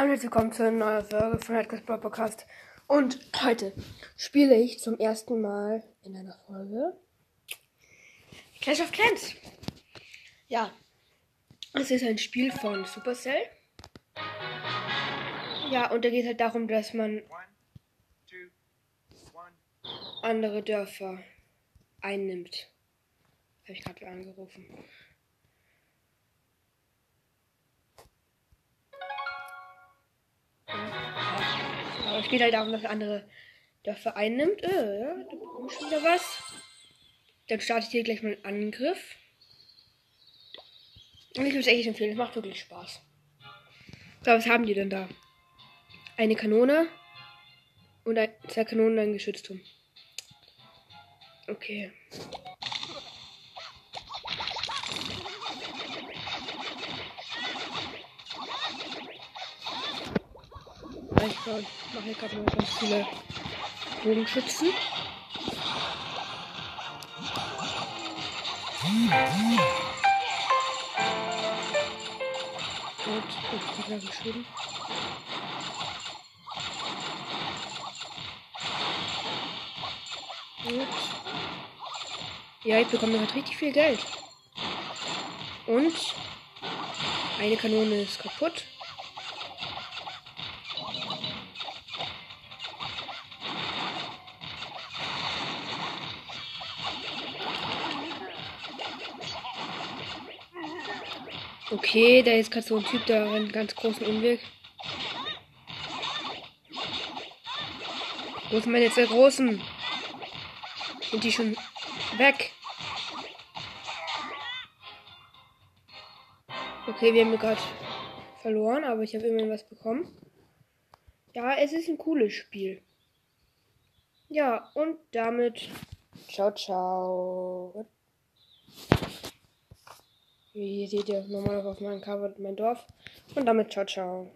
Hallo und willkommen zu einer neuen Folge von Headquest Brawl Podcast. Und heute spiele ich zum ersten Mal in einer Folge Clash of Clans. Ja, es ist ein Spiel von Supercell. Ja, und da geht halt darum, dass man andere Dörfer einnimmt. Habe ich gerade angerufen. Es geht halt darum, dass andere Dörfer einnimmt. Äh, ja, da bekomme ich wieder was. Dann starte ich hier gleich mal einen Angriff. Und ich würde es echt empfehlen, es macht wirklich Spaß. So, was haben die denn da? Eine Kanone und ein, zwei Kanonen und ein Geschützturm. Okay. Ich mache hier gerade mal ganz viele Bogenschützen. Gut, ich habe geschrieben. Gut. Ja, ich bekomme halt richtig viel Geld. Und eine Kanone ist kaputt. Okay, da ist gerade so ein Typ, der einen ganz großen Umweg. Wo sind meine zwei großen? Sind die schon weg? Okay, wir haben gerade verloren, aber ich habe immerhin was bekommen. Ja, es ist ein cooles Spiel. Ja, und damit ciao, ciao. Wie hier seht ihr nochmal auf meinem Cover mein Dorf. Und damit ciao, ciao.